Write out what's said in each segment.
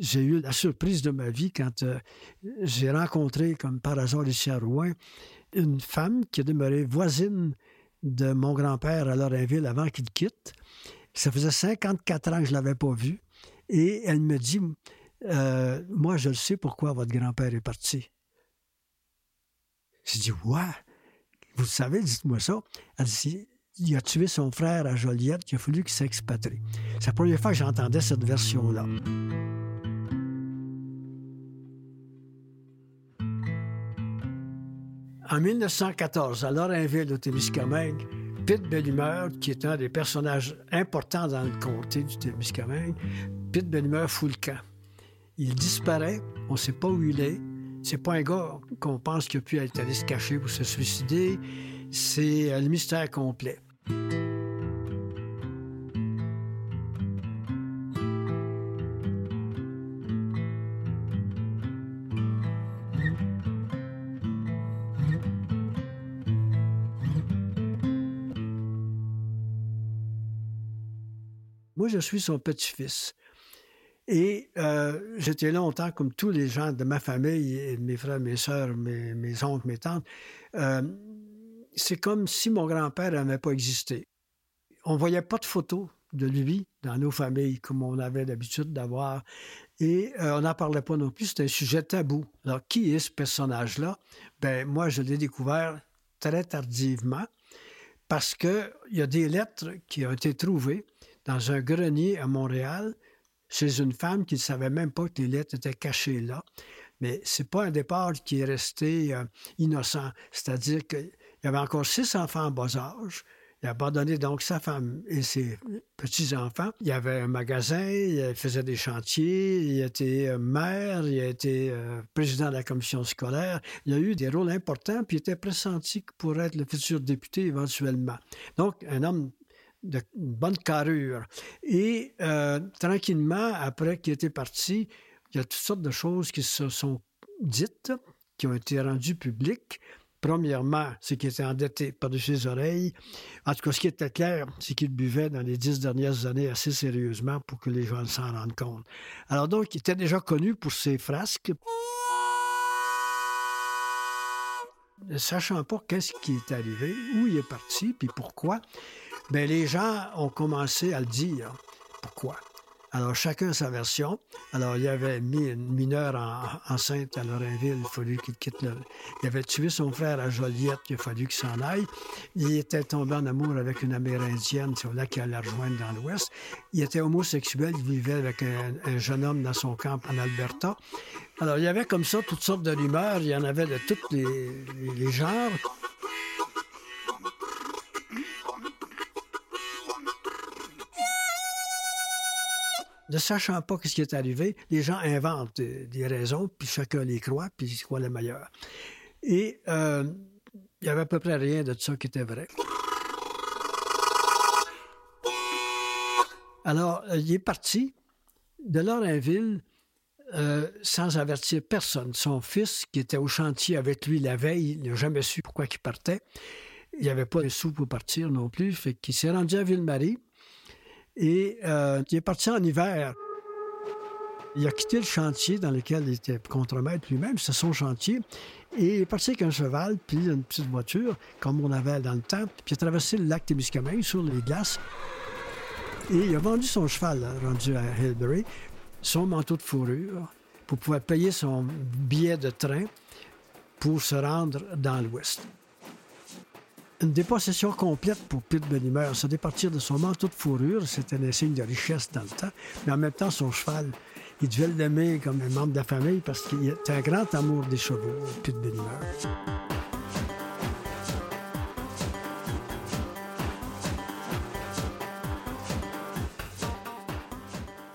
j'ai eu la surprise de ma vie quand euh, j'ai rencontré, comme par hasard ici à Rouen, une femme qui demeurée voisine de mon grand-père à Lorrainville avant qu'il quitte. Ça faisait 54 ans que je ne l'avais pas vue. Et elle me dit, euh, moi, je le sais pourquoi votre grand-père est parti. J'ai dit, ouais, vous le savez, dites-moi ça. Elle dit, il a tué son frère à Joliette, il a fallu qu'il s'expatrie. C'est la première fois que j'entendais cette version-là. En 1914, à Lorrainville, au Témiscamingue, Pete Bellumeur, qui est un des personnages importants dans le comté du Témiscamingue, Pete Bellumeur fout le camp. Il disparaît, on ne sait pas où il est. C'est pas un gars qu'on pense qu'il a pu être allé se cacher pour se suicider. C'est le mystère complet. Moi, je suis son petit-fils. Et euh, j'étais longtemps, comme tous les gens de ma famille, mes frères, mes sœurs, mes, oncles, mes tantes, euh, c'est comme si mon grand-père n'avait pas existé. On ne voyait pas de photos de lui dans nos familles comme on avait l'habitude d'avoir. Et euh, on n'en parlait pas non plus, c'était un sujet tabou. Alors, qui est ce personnage-là? Ben moi, je l'ai découvert très tardivement parce qu'il y a des lettres qui ont été trouvées dans un grenier à Montréal chez une femme qui ne savait même pas que les lettres étaient cachées là. Mais c'est pas un départ qui est resté euh, innocent. C'est-à-dire qu'il y avait encore six enfants en bas âge. Il a abandonné donc sa femme et ses petits-enfants. Il y avait un magasin, il faisait des chantiers, il était euh, maire, il a été euh, président de la commission scolaire. Il a eu des rôles importants, puis il était pressenti pour être le futur député éventuellement. Donc, un homme de bonne carrure. Et euh, tranquillement, après qu'il était parti, il y a toutes sortes de choses qui se sont dites, qui ont été rendues publiques. Premièrement, c'est qu'il était endetté par-dessus ses oreilles. En tout cas, ce qui était clair, c'est qu'il buvait dans les dix dernières années assez sérieusement pour que les gens s'en rendent compte. Alors donc, il était déjà connu pour ses frasques. Ne sachant pas qu'est-ce qui est arrivé, où il est parti, puis pourquoi, Bien, les gens ont commencé à le dire. Pourquoi? Alors, chacun sa version. Alors, il y avait mis une mineure enceinte à Lorrainville, il a fallu qu'il quitte le... Il avait tué son frère à Joliette, il a fallu qu'il s'en aille. Il était tombé en amour avec une Amérindienne, c'est là qu'il allait la rejoindre dans l'Ouest. Il était homosexuel, il vivait avec un, jeune homme dans son camp en Alberta. Alors, il y avait comme ça toutes sortes de rumeurs, il y en avait de tous les genres. Ne sachant pas ce qui est arrivé, les gens inventent des raisons, puis chacun les croit, puis ils croient les meilleures. Et euh, il n'y avait à peu près rien de ça qui était vrai. Alors, euh, il est parti de Lorrainville euh, sans avertir personne. Son fils, qui était au chantier avec lui la veille, il n'a jamais su pourquoi il partait. Il n'y avait pas de sous pour partir non plus, fait qu'il s'est rendu à Ville-Marie. Et il est parti en hiver. Il a quitté le chantier dans lequel il était contremaître lui-même, c'est son chantier, et il est parti avec un cheval, puis une petite voiture, comme on avait dans le temps, puis il a traversé le lac Témiscamingue sur les glaces, et il a vendu son cheval, rendu à Hillbury, son manteau de fourrure, pour pouvoir payer son billet de train pour se rendre dans l'Ouest une dépossession complète pour Pete Benimer. Se départir de son manteau de fourrure, c'était un signe de richesse dans le temps. Mais en même temps, son cheval, il devait l'aimer comme un membre de la famille parce qu'il était un grand amour des chevaux, Pete Benimer.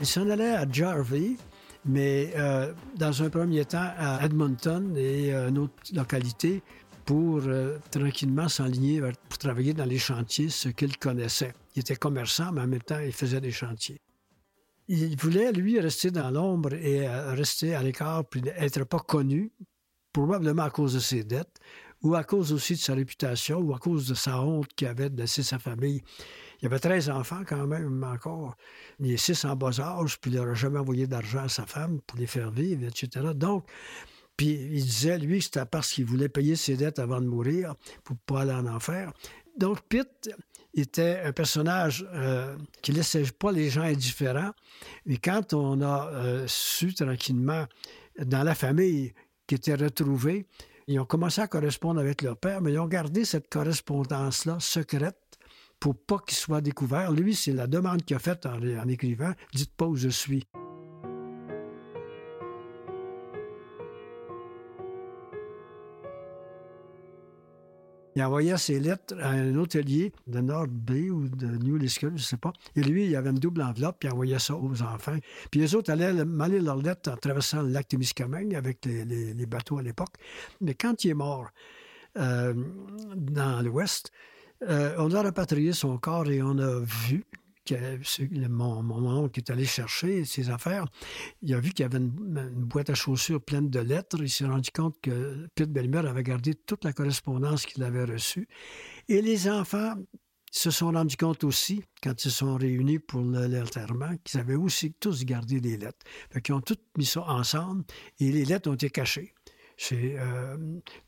Il s'en allait à Jarvie, mais euh, dans un premier temps à Edmonton et euh, une autre localité pour euh, tranquillement s'enligner pour travailler dans les chantiers, ce qu'il connaissait. Il était commerçant, mais en même temps, il faisait des chantiers. Il voulait, lui, rester dans l'ombre et euh, rester à l'écart, puis être pas connu, probablement à cause de ses dettes, ou à cause aussi de sa réputation, ou à cause de sa honte qu'il avait de laisser sa famille. Il avait 13 enfants quand même encore, les six en bas âge, puis il n'aurait jamais envoyé d'argent à sa femme pour les faire vivre, etc. Donc, puis il disait, lui, c'était parce qu'il voulait payer ses dettes avant de mourir pour pas aller en enfer. Donc, Pitt était un personnage euh, qui ne laissait pas les gens indifférents. Et quand on a euh, su tranquillement dans la famille qui était retrouvée, ils ont commencé à correspondre avec leur père, mais ils ont gardé cette correspondance-là secrète pour pas qu'il soit découvert. Lui, c'est la demande qu'il a faite en, en écrivant Dites pas où je suis. Il envoyait ses lettres à un hôtelier de Nord Bay ou de New Liscott, je ne sais pas. Et lui, il avait une double enveloppe, puis il envoyait ça aux enfants. Puis les autres allaient mêler leurs lettres en traversant le lac Témiscamingue avec les, bateaux à l'époque. Mais quand il est mort euh, dans l'Ouest, euh, on a rapatrié son corps et on a vu mon, mon, oncle est allé chercher ses affaires. Il a vu qu'il y avait une, boîte à chaussures pleine de lettres. Il s'est rendu compte que Pete Belmer avait gardé toute la correspondance qu'il avait reçue. Et les enfants se sont rendus compte aussi, quand ils sont réunis pour l'enterrement, qu'ils avaient aussi tous gardé des lettres. Fait ont tous mis ça ensemble et les lettres ont été cachées. C'est euh,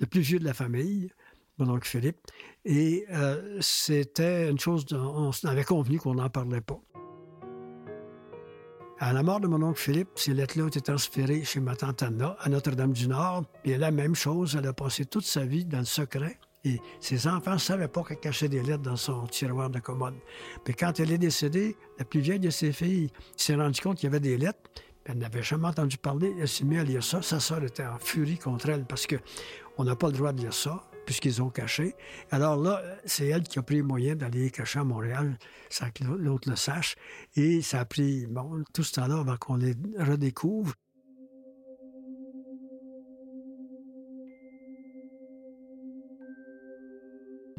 le plus vieux de la famille mon oncle Philippe. Et euh, c'était une chose, on avait convenu qu'on n'en parlait pas. À la mort de mon oncle Philippe, ces lettres-là ont été transférées chez ma tante Anna, à Notre-Dame-du-Nord. Et la même chose, elle a passé toute sa vie dans le secret. Et ses enfants ne savaient pas qu'elle cachait des lettres dans son tiroir de commode. Mais quand elle est décédée, la plus vieille de ses filles s'est rendue compte qu'il y avait des lettres. Elle n'avait jamais entendu parler. Elle s'est mise à lire ça. Sa sœur était en furie contre elle parce qu'on n'a pas le droit de lire ça puisqu'ils ont caché. Alors là, c'est elle qui a pris le moyen d'aller cacher à Montréal sans que l'autre le sache. Et ça a pris tout ce temps-là avant qu'on les redécouvre.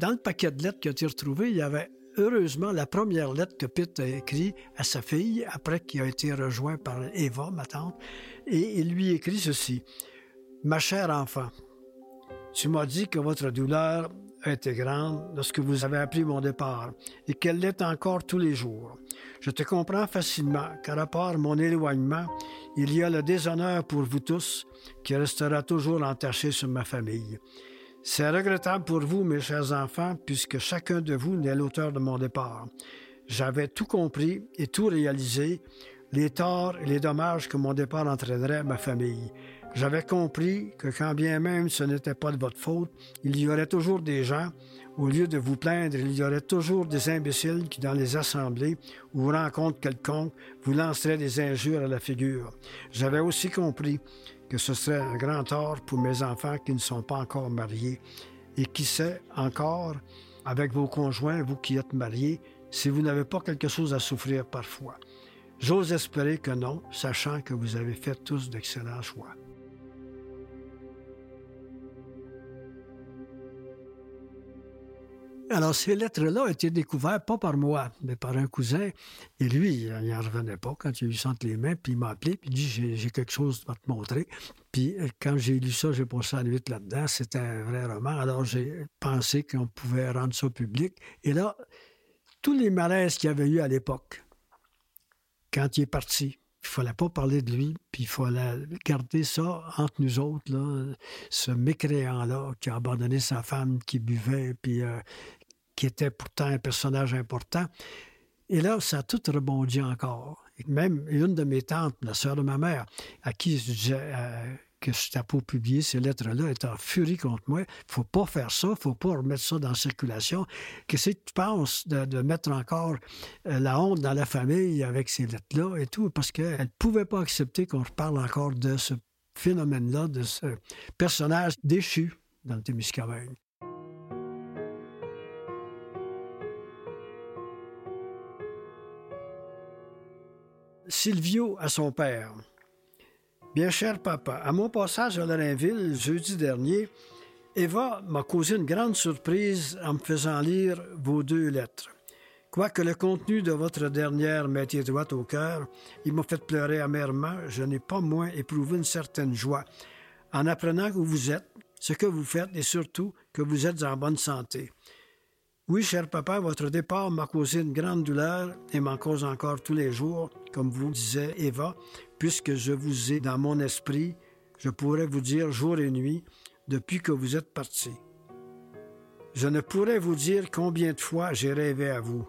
Dans le paquet de lettres qui a été retrouvé, il y avait heureusement la première lettre que Pitt a écrite à sa fille après qu'il a été rejoint par Eva, ma tante, et il lui écrit ceci. Ma chère enfant, tu m'as dit que votre douleur était grande lorsque vous avez appris mon départ et qu'elle l'est encore tous les jours. Je te comprends facilement, car à part mon éloignement, il y a le déshonneur pour vous tous qui restera toujours entaché sur ma famille. C'est regrettable pour vous, mes chers enfants, puisque chacun de vous n'est l'auteur de mon départ. J'avais tout compris et tout réalisé, les torts et les dommages que mon départ entraînerait à ma famille. J'avais compris que quand bien même ce n'était pas de votre faute, il y aurait toujours des gens, au lieu de vous plaindre, il y aurait toujours des imbéciles qui, dans les assemblées ou rencontres quelconques, vous lanceraient des injures à la figure. J'avais aussi compris que ce serait un grand tort pour mes enfants qui ne sont pas encore mariés. Et qui sait encore, avec vos conjoints, vous qui êtes mariés, si vous n'avez pas quelque chose à souffrir parfois. J'ose espérer que non, sachant que vous avez fait tous d'excellents choix. Alors, ces lettres-là ont été découvertes pas par moi, mais par un cousin. Et lui, il n'en revenait pas quand il a eu les mains, puis il m'a appelé, puis il dit J'ai quelque chose à te montrer. Puis euh, quand j'ai lu ça, j'ai passé la nuit là-dedans. C'était un vrai roman. Alors, j'ai pensé qu'on pouvait rendre ça public. Et là, tous les malaises qu'il y avait eu à l'époque, quand il est parti, il fallait pas parler de lui, puis il fallait garder ça entre nous autres, ce mécréant-là qui a abandonné sa femme, qui buvait, puis euh, qui était pourtant un personnage important. Et là, ça a tout rebondi encore. même une de mes tantes, la sœur de ma mère, à qui je disais, euh, que pour publier ces lettres-là est en furie contre moi. Il faut pas faire ça, il faut pas remettre ça dans la circulation. Qu'est-ce que tu penses de, mettre encore euh, la honte dans la famille avec ces lettres-là et tout? Parce qu'elle ne pouvait pas accepter qu'on reparle encore de ce phénomène-là, de ce personnage déchu dans le Témiscamingue. Silvio à son père. Bien cher papa, à mon passage à Lorrainville jeudi dernier, Eva m'a causé une grande surprise en me faisant lire vos deux lettres. Quoique le contenu de votre dernière m'ait été droit au cœur, il m'a fait pleurer amèrement, je n'ai pas moins éprouvé une certaine joie en apprenant où vous êtes, ce que vous faites et surtout que vous êtes en bonne santé. Oui, cher papa, votre départ m'a causé une grande douleur et m'en cause encore tous les jours, comme vous disait Eva, puisque je vous ai dans mon esprit, je pourrais vous dire jour et nuit, depuis que vous êtes parti. Je ne pourrais vous dire combien de fois j'ai rêvé à vous.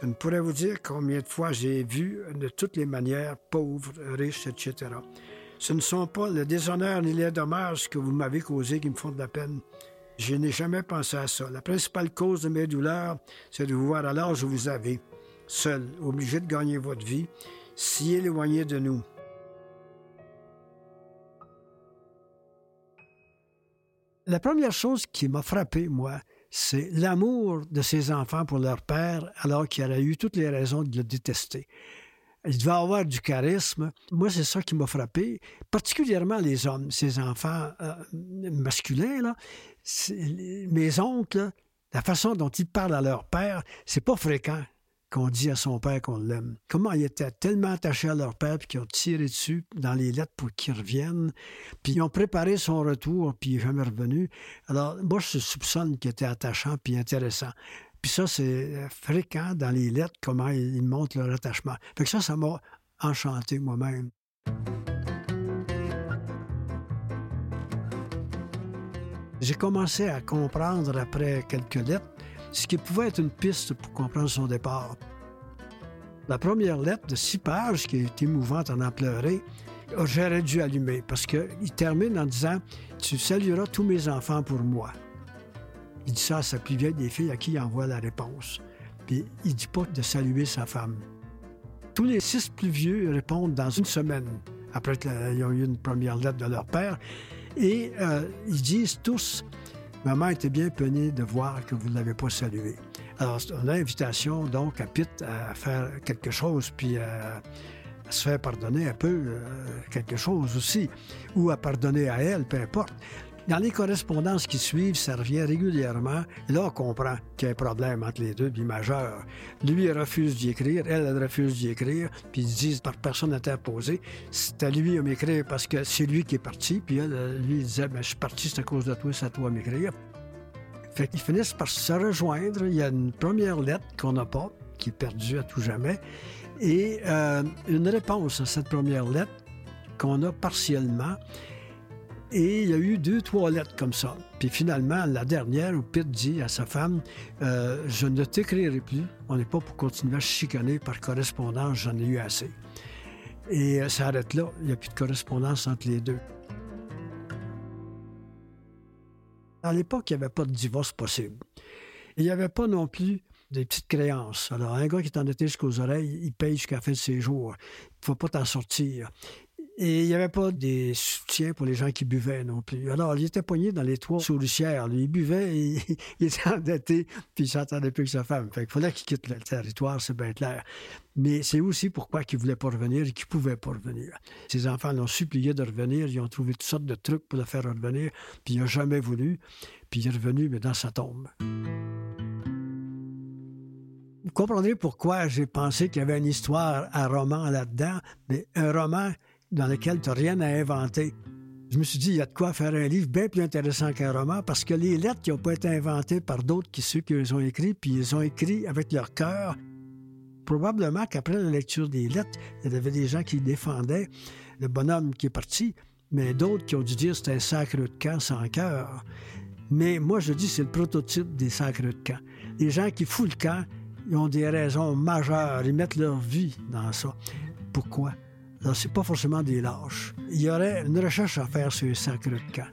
Je ne pourrais vous dire combien de fois j'ai vu de toutes les manières, pauvres, riches, etc. Ce ne sont pas le déshonneur ni les dommages que vous m'avez causés qui me font de la peine. Je n'ai jamais pensé à ça. La principale cause de mes douleurs, c'est de vous voir à l'âge où vous avez, seul, obligé de gagner votre vie, si éloigné de nous. La première chose qui m'a frappé, moi, c'est l'amour de ces enfants pour leur père, alors qu'il aurait eu toutes les raisons de le détester. Il devait avoir du charisme. Moi, c'est ça qui m'a frappé, particulièrement les hommes, ces enfants euh, masculins, là. Mes oncles, la façon dont ils parlent à leur père, c'est pas fréquent qu'on dit à son père qu'on l'aime. Comment ils étaient tellement attachés à leur père, puis qu'ils ont tiré dessus dans les lettres pour qu'il revienne, puis ils ont préparé son retour, puis il n'est jamais revenu. Alors, moi, je soupçonne qu'il était attachant puis intéressant. Puis ça, c'est fréquent dans les lettres, comment ils montrent leur attachement. Fait que ça, ça m'a enchanté moi-même. J'ai commencé à comprendre après quelques lettres ce qui pouvait être une piste pour comprendre son départ. La première lettre de six pages, qui est émouvante en en pleurer, j'aurais dû allumer parce qu'il termine en disant Tu salueras tous mes enfants pour moi. Il dit ça à sa plus vieille des filles à qui il envoie la réponse. Puis il dit pas de saluer sa femme. Tous les six plus vieux répondent dans une semaine, après qu'ils ont eu une première lettre de leur père. Et euh, ils disent tous Maman était bien peinée de voir que vous ne l'avez pas salué. Alors, on a l'invitation, donc, à Pitt à faire quelque chose, puis à, se faire pardonner un peu euh, quelque chose aussi, ou à pardonner à elle, peu importe. Dans les correspondances qui suivent, ça revient régulièrement. Là, on comprend qu'il y a un problème entre les deux, puis majeur. Lui, il refuse d'y écrire, elle, elle refuse d'y écrire, puis ils disent par personne interposée, c'est à lui de m'écrire parce que c'est lui qui est parti, puis elle, lui, il disait, ben, je suis parti, c'est à cause de toi, c'est à toi de m'écrire. Fait qu'ils finissent par se rejoindre. Il y a une première lettre qu'on n'a pas, qui est perdue à tout jamais, et euh, une réponse à cette première lettre qu'on a partiellement. Et il y a eu deux, trois lettres comme ça. Puis finalement, la dernière, où Pitt dit à sa femme euh, Je ne t'écrirai plus. On n'est pas pour continuer à chicaner par correspondance, j'en ai eu assez. Et euh, ça arrête là. Il n'y a plus de correspondance entre les deux. À l'époque, il n'y avait pas de divorce possible. Il n'y avait pas non plus des petites créances. Alors, un gars qui est endetté jusqu'aux oreilles, il paye jusqu'à la fin de ses jours. Il ne faut pas t'en sortir. Et il n'y avait pas des soutiens pour les gens qui buvaient non plus. Alors, il était poigné dans les toits souricières. Lui, il buvait, il était endetté, puis il s'entendait plus que sa femme. Fait qu'il fallait qu'il quitte le territoire, c'est bien clair. Mais c'est aussi pourquoi il ne voulait pas revenir et qu'il ne pouvait pas revenir. Ses enfants l'ont supplié de revenir. Ils ont trouvé toutes sortes de trucs pour le faire revenir, puis il n'a jamais voulu. Puis il est revenu, mais dans sa tombe. Vous comprendrez pourquoi j'ai pensé qu'il y avait une histoire, un roman là-dedans, mais un roman dans lequel tu n'as rien à inventer. Je me suis dit, il y a de quoi faire un livre bien plus intéressant qu'un roman parce que les lettres qui n'ont pas été inventées par d'autres que ceux qui les ont écrits, puis ils ont écrit avec leur cœur. Probablement qu'après la lecture des lettres, il y avait des gens qui défendaient le bonhomme qui est parti, mais d'autres qui ont dû dire c'est un sacre de camp sans cœur. Mais moi, je dis c'est le prototype des sacres de camp. Les gens qui foutent le camp, ils ont des raisons majeures, ils mettent leur vie dans ça. Pourquoi? Alors, c'est pas forcément des lâches. Il y aurait une recherche à faire sur les sacres de camp.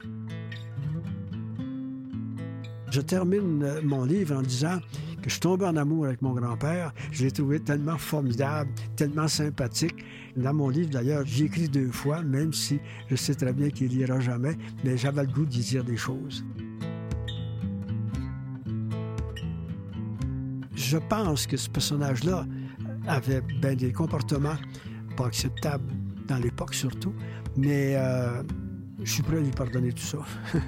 Je termine euh, mon livre en disant que je suis tombé en amour avec mon grand-père. Je l'ai trouvé tellement formidable, tellement sympathique. Dans mon livre, d'ailleurs, j'ai écrit deux fois, même si je sais très bien qu'il lira jamais, mais j'avais le goût d'y dire des choses. Je pense que ce personnage-là avait bien des comportements pas acceptable dans l'époque surtout, mais euh, je suis prêt à lui pardonner tout ça.